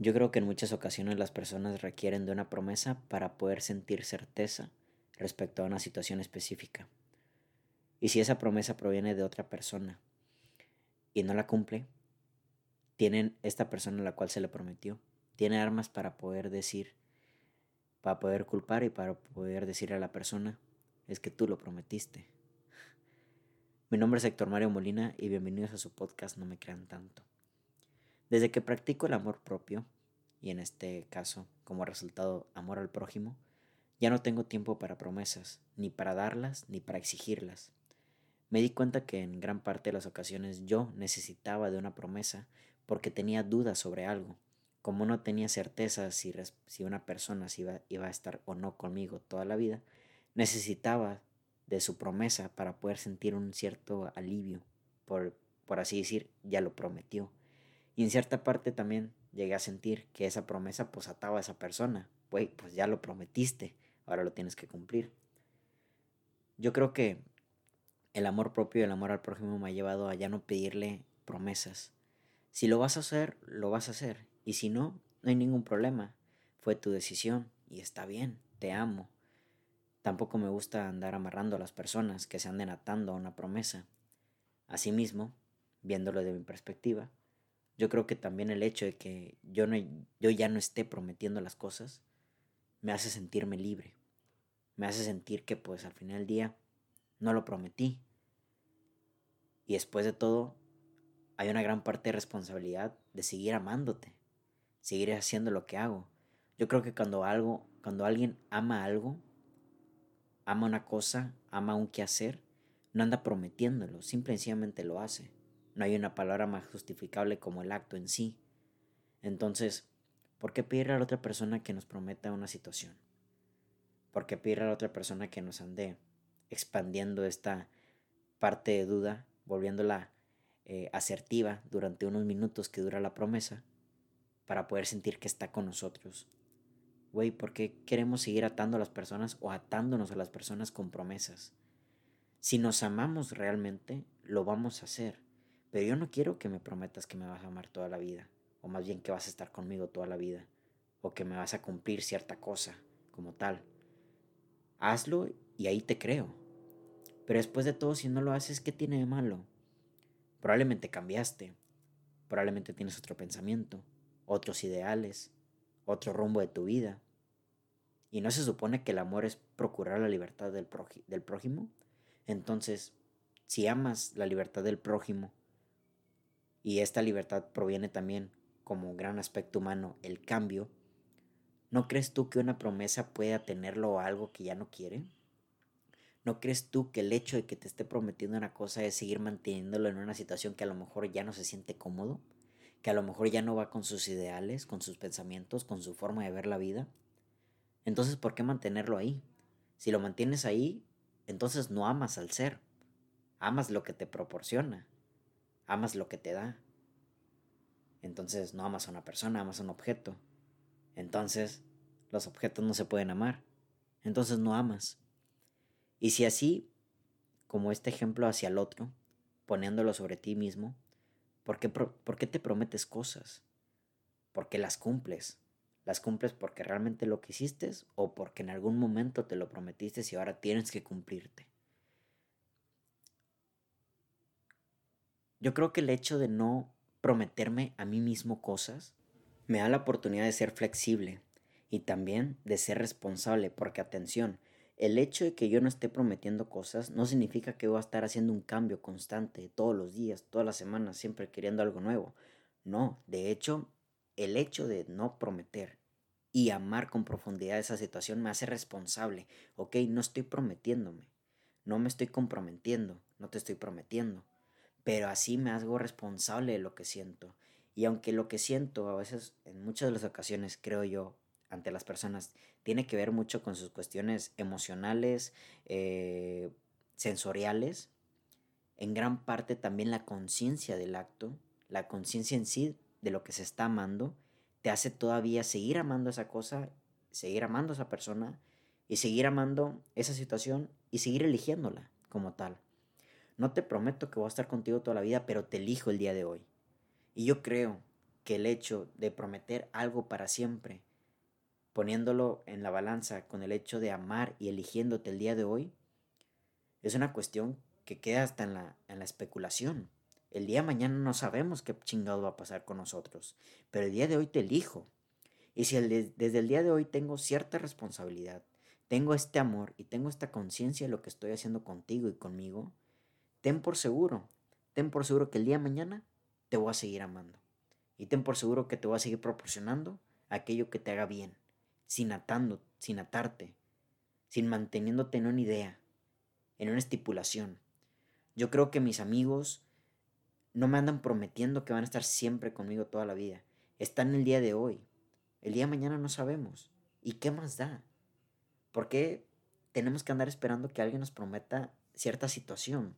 Yo creo que en muchas ocasiones las personas requieren de una promesa para poder sentir certeza respecto a una situación específica. Y si esa promesa proviene de otra persona y no la cumple, tienen esta persona a la cual se le prometió, tiene armas para poder decir, para poder culpar y para poder decir a la persona, es que tú lo prometiste. Mi nombre es Héctor Mario Molina y bienvenidos a su podcast No me crean tanto. Desde que practico el amor propio, y en este caso, como resultado, amor al prójimo, ya no tengo tiempo para promesas, ni para darlas, ni para exigirlas. Me di cuenta que en gran parte de las ocasiones yo necesitaba de una promesa porque tenía dudas sobre algo. Como no tenía certeza si, una persona iba, iba a estar o no conmigo toda la vida, necesitaba de su promesa para poder sentir un cierto alivio, por, por así decir, ya lo prometió. Y en cierta parte también llegué a sentir que esa promesa pues ataba a esa persona. Güey, pues ya lo prometiste, ahora lo tienes que cumplir. Yo creo que el amor propio y el amor al prójimo me ha llevado a ya no pedirle promesas. Si lo vas a hacer, lo vas a hacer. Y si no, no hay ningún problema. Fue tu decisión y está bien, te amo. Tampoco me gusta andar amarrando a las personas que se anden atando a una promesa. Asimismo, viéndolo de mi perspectiva, yo creo que también el hecho de que yo, no, yo ya no esté prometiendo las cosas me hace sentirme libre. Me hace sentir que pues al final del día no lo prometí. Y después de todo, hay una gran parte de responsabilidad de seguir amándote, seguir haciendo lo que hago. Yo creo que cuando algo, cuando alguien ama algo, ama una cosa, ama un quehacer, no anda prometiéndolo, simplemente lo hace. No hay una palabra más justificable como el acto en sí. Entonces, ¿por qué pedirle a la otra persona que nos prometa una situación? ¿Por qué pedirle a la otra persona que nos ande expandiendo esta parte de duda, volviéndola eh, asertiva durante unos minutos que dura la promesa, para poder sentir que está con nosotros? Güey, ¿por qué queremos seguir atando a las personas o atándonos a las personas con promesas? Si nos amamos realmente, lo vamos a hacer. Pero yo no quiero que me prometas que me vas a amar toda la vida, o más bien que vas a estar conmigo toda la vida, o que me vas a cumplir cierta cosa como tal. Hazlo y ahí te creo. Pero después de todo, si no lo haces, ¿qué tiene de malo? Probablemente cambiaste, probablemente tienes otro pensamiento, otros ideales, otro rumbo de tu vida. ¿Y no se supone que el amor es procurar la libertad del, del prójimo? Entonces, si amas la libertad del prójimo, y esta libertad proviene también como gran aspecto humano el cambio, ¿no crees tú que una promesa pueda tenerlo algo que ya no quiere? ¿No crees tú que el hecho de que te esté prometiendo una cosa es seguir manteniéndolo en una situación que a lo mejor ya no se siente cómodo? ¿Que a lo mejor ya no va con sus ideales, con sus pensamientos, con su forma de ver la vida? Entonces, ¿por qué mantenerlo ahí? Si lo mantienes ahí, entonces no amas al ser, amas lo que te proporciona amas lo que te da. Entonces no amas a una persona, amas a un objeto. Entonces los objetos no se pueden amar. Entonces no amas. Y si así, como este ejemplo hacia el otro, poniéndolo sobre ti mismo, ¿por qué, ¿por qué te prometes cosas? ¿Por qué las cumples? ¿Las cumples porque realmente lo quisiste o porque en algún momento te lo prometiste y ahora tienes que cumplirte? Yo creo que el hecho de no prometerme a mí mismo cosas me da la oportunidad de ser flexible y también de ser responsable, porque atención, el hecho de que yo no esté prometiendo cosas no significa que voy a estar haciendo un cambio constante todos los días, todas las semanas, siempre queriendo algo nuevo. No, de hecho, el hecho de no prometer y amar con profundidad esa situación me hace responsable. Ok, no estoy prometiéndome, no me estoy comprometiendo, no te estoy prometiendo pero así me hago responsable de lo que siento. Y aunque lo que siento a veces, en muchas de las ocasiones, creo yo, ante las personas, tiene que ver mucho con sus cuestiones emocionales, eh, sensoriales, en gran parte también la conciencia del acto, la conciencia en sí de lo que se está amando, te hace todavía seguir amando esa cosa, seguir amando esa persona y seguir amando esa situación y seguir eligiéndola como tal. No te prometo que voy a estar contigo toda la vida, pero te elijo el día de hoy. Y yo creo que el hecho de prometer algo para siempre, poniéndolo en la balanza con el hecho de amar y eligiéndote el día de hoy, es una cuestión que queda hasta en la, en la especulación. El día de mañana no sabemos qué chingado va a pasar con nosotros, pero el día de hoy te elijo. Y si desde el día de hoy tengo cierta responsabilidad, tengo este amor y tengo esta conciencia de lo que estoy haciendo contigo y conmigo, ten por seguro, ten por seguro que el día de mañana te voy a seguir amando. Y ten por seguro que te voy a seguir proporcionando aquello que te haga bien, sin atando, sin atarte, sin manteniéndote en una idea, en una estipulación. Yo creo que mis amigos no me andan prometiendo que van a estar siempre conmigo toda la vida. Están el día de hoy. El día de mañana no sabemos. ¿Y qué más da? ¿Por qué tenemos que andar esperando que alguien nos prometa cierta situación?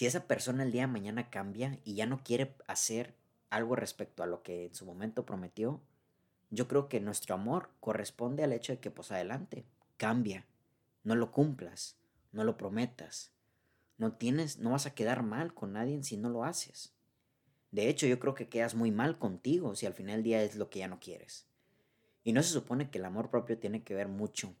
Si esa persona el día de mañana cambia y ya no quiere hacer algo respecto a lo que en su momento prometió, yo creo que nuestro amor corresponde al hecho de que, pues adelante, cambia, no lo cumplas, no lo prometas, no tienes, no vas a quedar mal con nadie si no lo haces. De hecho, yo creo que quedas muy mal contigo si al final del día es lo que ya no quieres. Y no se supone que el amor propio tiene que ver mucho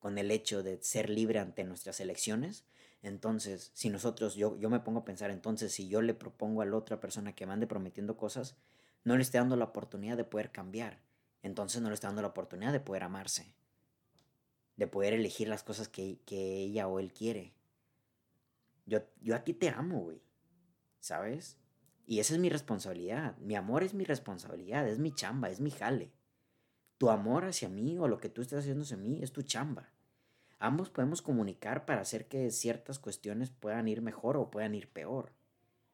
con el hecho de ser libre ante nuestras elecciones. Entonces, si nosotros, yo, yo me pongo a pensar, entonces, si yo le propongo a la otra persona que me ande prometiendo cosas, no le estoy dando la oportunidad de poder cambiar. Entonces no le estoy dando la oportunidad de poder amarse. De poder elegir las cosas que, que ella o él quiere. Yo, yo a ti te amo, güey. ¿Sabes? Y esa es mi responsabilidad. Mi amor es mi responsabilidad, es mi chamba, es mi jale. Tu amor hacia mí o lo que tú estás haciendo hacia mí es tu chamba. Ambos podemos comunicar para hacer que ciertas cuestiones puedan ir mejor o puedan ir peor.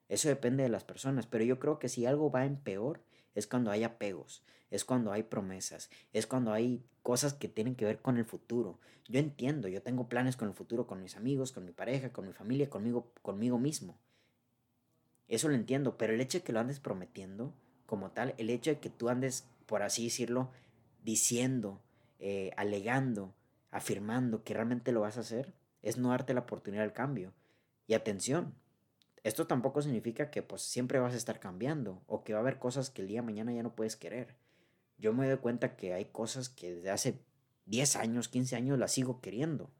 Eso depende de las personas, pero yo creo que si algo va en peor es cuando hay apegos, es cuando hay promesas, es cuando hay cosas que tienen que ver con el futuro. Yo entiendo, yo tengo planes con el futuro, con mis amigos, con mi pareja, con mi familia, conmigo, conmigo mismo. Eso lo entiendo, pero el hecho de que lo andes prometiendo como tal, el hecho de que tú andes, por así decirlo, diciendo, eh, alegando, afirmando que realmente lo vas a hacer, es no darte la oportunidad al cambio. Y atención, esto tampoco significa que pues siempre vas a estar cambiando o que va a haber cosas que el día de mañana ya no puedes querer. Yo me doy cuenta que hay cosas que desde hace 10 años, 15 años las sigo queriendo.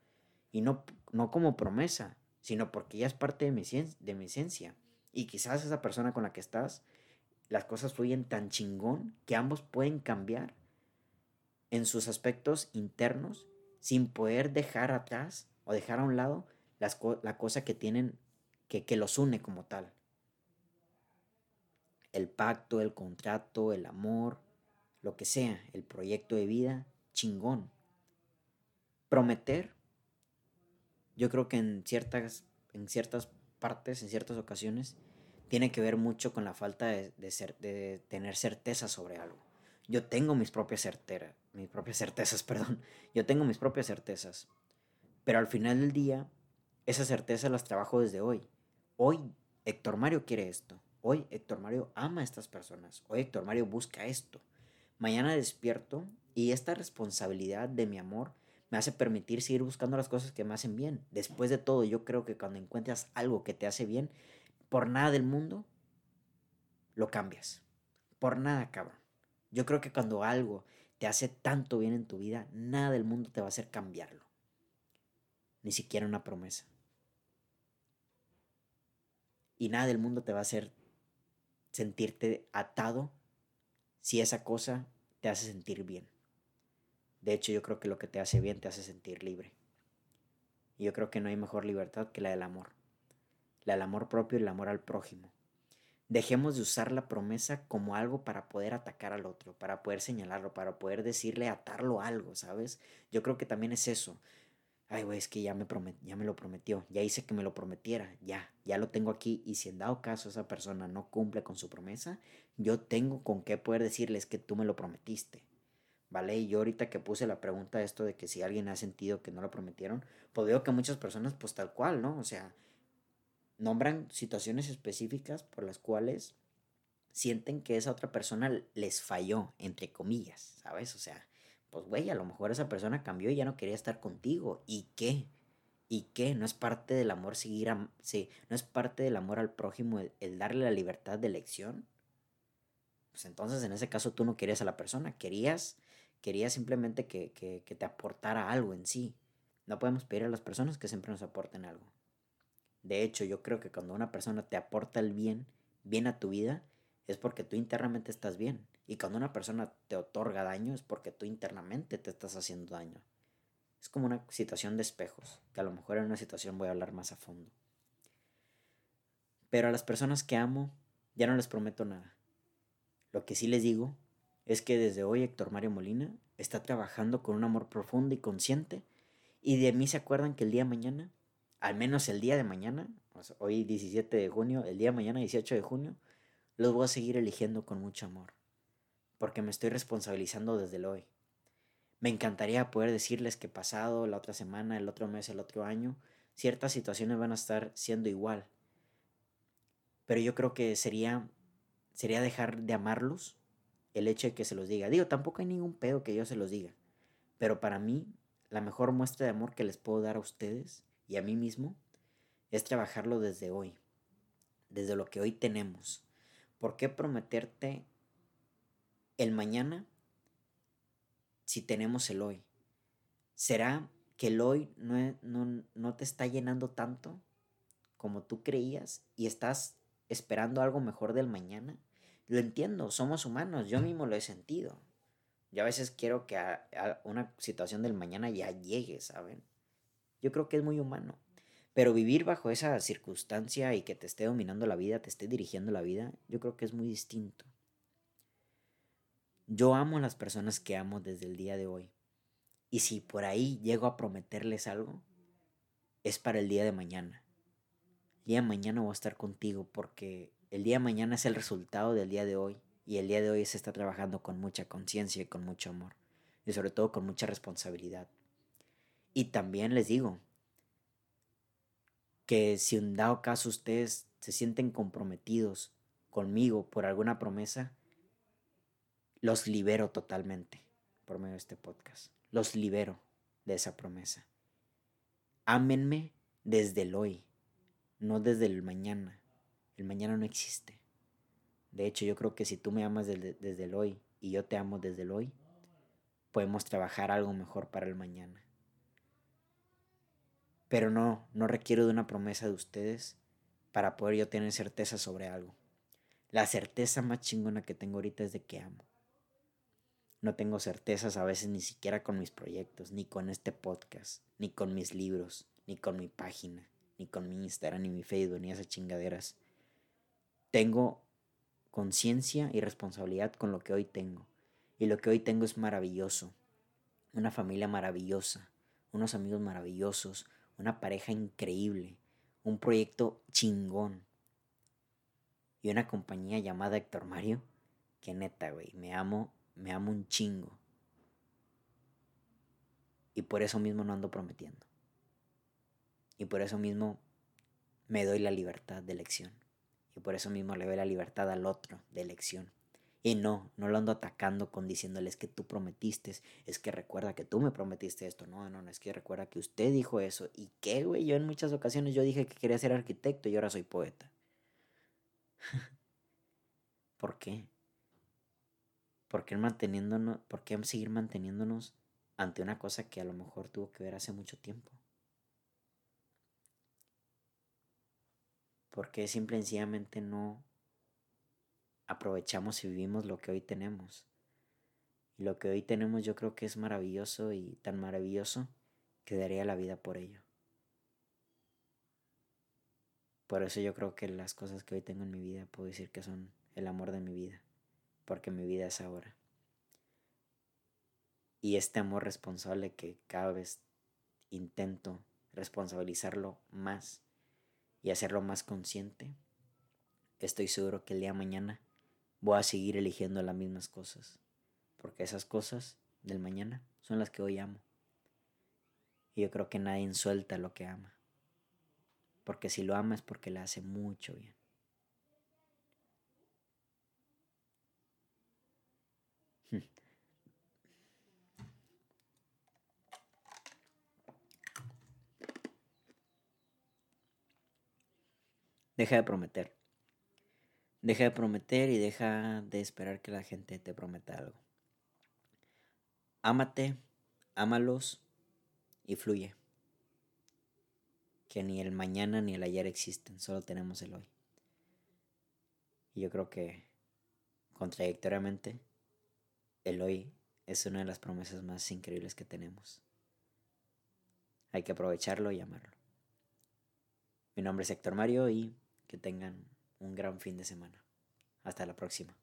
Y no, no como promesa, sino porque ya es parte de mi, de mi esencia. Y quizás esa persona con la que estás, las cosas fluyen tan chingón que ambos pueden cambiar en sus aspectos internos sin poder dejar atrás o dejar a un lado las la cosa que tienen, que, que los une como tal. El pacto, el contrato, el amor, lo que sea, el proyecto de vida, chingón. Prometer, yo creo que en ciertas, en ciertas partes, en ciertas ocasiones, tiene que ver mucho con la falta de, ser, de tener certeza sobre algo. Yo tengo mis propias certeras, mis propias certezas, perdón. Yo tengo mis propias certezas. Pero al final del día, esas certezas las trabajo desde hoy. Hoy Héctor Mario quiere esto. Hoy Héctor Mario ama a estas personas. Hoy Héctor Mario busca esto. Mañana despierto y esta responsabilidad de mi amor me hace permitir seguir buscando las cosas que me hacen bien. Después de todo, yo creo que cuando encuentras algo que te hace bien, por nada del mundo, lo cambias. Por nada, cabrón. Yo creo que cuando algo te hace tanto bien en tu vida, nada del mundo te va a hacer cambiarlo. Ni siquiera una promesa. Y nada del mundo te va a hacer sentirte atado si esa cosa te hace sentir bien. De hecho, yo creo que lo que te hace bien te hace sentir libre. Y yo creo que no hay mejor libertad que la del amor. La del amor propio y el amor al prójimo. Dejemos de usar la promesa como algo para poder atacar al otro, para poder señalarlo, para poder decirle, atarlo algo, ¿sabes? Yo creo que también es eso. Ay, güey, es que ya me, ya me lo prometió, ya hice que me lo prometiera, ya, ya lo tengo aquí. Y si en dado caso esa persona no cumple con su promesa, yo tengo con qué poder decirles que tú me lo prometiste. ¿Vale? Y yo ahorita que puse la pregunta esto de que si alguien ha sentido que no lo prometieron, pues veo que muchas personas pues tal cual, ¿no? O sea, nombran situaciones específicas por las cuales sienten que esa otra persona les falló, entre comillas, ¿sabes? O sea, pues güey, a lo mejor esa persona cambió y ya no quería estar contigo. ¿Y qué? ¿Y qué? ¿No es parte del amor seguir a... Sí, ¿No es parte del amor al prójimo el, darle la libertad de elección? pues entonces en ese caso tú no querías a la persona, querías, querías simplemente que, que, que te aportara algo en sí. No podemos pedir a las personas que siempre nos aporten algo. De hecho, yo creo que cuando una persona te aporta el bien, bien a tu vida, es porque tú internamente estás bien. Y cuando una persona te otorga daño, es porque tú internamente te estás haciendo daño. Es como una situación de espejos, que a lo mejor en una situación voy a hablar más a fondo. Pero a las personas que amo, ya no les prometo nada. Lo que sí les digo es que desde hoy Héctor Mario Molina está trabajando con un amor profundo y consciente y de mí se acuerdan que el día de mañana, al menos el día de mañana, hoy 17 de junio, el día de mañana 18 de junio, los voy a seguir eligiendo con mucho amor, porque me estoy responsabilizando desde el hoy. Me encantaría poder decirles que pasado, la otra semana, el otro mes, el otro año, ciertas situaciones van a estar siendo igual. Pero yo creo que sería, sería dejar de amarlos el hecho de que se los diga. Digo, tampoco hay ningún pedo que yo se los diga. Pero para mí, la mejor muestra de amor que les puedo dar a ustedes y a mí mismo es trabajarlo desde hoy, desde lo que hoy tenemos. ¿Por qué prometerte el mañana si tenemos el hoy? ¿Será que el hoy no, no, no te está llenando tanto como tú creías y estás esperando algo mejor del mañana? Lo entiendo, somos humanos, yo mismo lo he sentido. Yo a veces quiero que a, una situación del mañana ya llegue, ¿saben? Yo creo que es muy humano. Pero vivir bajo esa circunstancia y que te esté dominando la vida, te esté dirigiendo la vida, yo creo que es muy distinto. Yo amo a las personas que amo desde el día de hoy. Y si por ahí llego a prometerles algo, es para el día de mañana. El día de mañana voy a estar contigo porque el día de mañana es el resultado del día de hoy. Y el día de hoy se está trabajando con mucha conciencia y con mucho amor. Y sobre todo con mucha responsabilidad. Y también les digo que si en dado caso ustedes se sienten comprometidos conmigo por alguna promesa, los libero totalmente por medio de este podcast. Los libero de esa promesa. Ámenme desde el hoy, no desde el mañana. El mañana no existe. De hecho, yo creo que si tú me amas desde, el hoy y yo te amo desde el hoy, podemos trabajar algo mejor para el mañana. Pero no, no requiero de una promesa de ustedes para poder yo tener certeza sobre algo. La certeza más chingona que tengo ahorita es de que amo. No tengo certezas a veces ni siquiera con mis proyectos, ni con este podcast, ni con mis libros, ni con mi página, ni con mi Instagram, ni mi Facebook, ni esas chingaderas. Tengo conciencia y responsabilidad con lo que hoy tengo. Y lo que hoy tengo es maravilloso. Una familia maravillosa, unos amigos maravillosos, una pareja increíble, un proyecto chingón. Y una compañía llamada Héctor Mario, que neta, güey, me amo, me amo un chingo. Y por eso mismo no ando prometiendo. Y por eso mismo me doy la libertad de elección. Y por eso mismo le doy la libertad al otro de elección. Y no, no lo ando atacando con diciéndoles que tú prometiste, es que recuerda que tú me prometiste esto. No, no, no, es que recuerda que usted dijo eso. ¿Y qué, güey? Yo en muchas ocasiones yo dije que quería ser arquitecto y ahora soy poeta. ¿Por qué? ¿Por qué, manteniéndonos, ¿Por qué seguir manteniéndonos ante una cosa que a lo mejor tuvo que ver hace mucho tiempo? porque simple y sencillamente no aprovechamos y vivimos lo que hoy tenemos. Y lo que hoy tenemos yo creo que es maravilloso y tan maravilloso que daría la vida por ello. Por eso yo creo que las cosas que hoy tengo en mi vida puedo decir que son el amor de mi vida, porque mi vida es ahora. Y este amor responsable que cada vez intento responsabilizarlo más y hacerlo más consciente, estoy seguro que el día mañana voy a seguir eligiendo las mismas cosas. Porque esas cosas del mañana son las que hoy amo. Y yo creo que nadie suelta lo que ama. Porque si lo ama es porque le hace mucho bien. Deja de prometer. Deja de prometer y deja de esperar que la gente te prometa algo. Ámate, ámalos y fluye. Que ni el mañana ni el ayer existen, solo tenemos el hoy. Y yo creo que, contradictoriamente, el hoy es una de las promesas más increíbles que tenemos. Hay que aprovecharlo y amarlo. Mi nombre es Héctor Mario y que tengan un gran fin de semana. Hasta la próxima.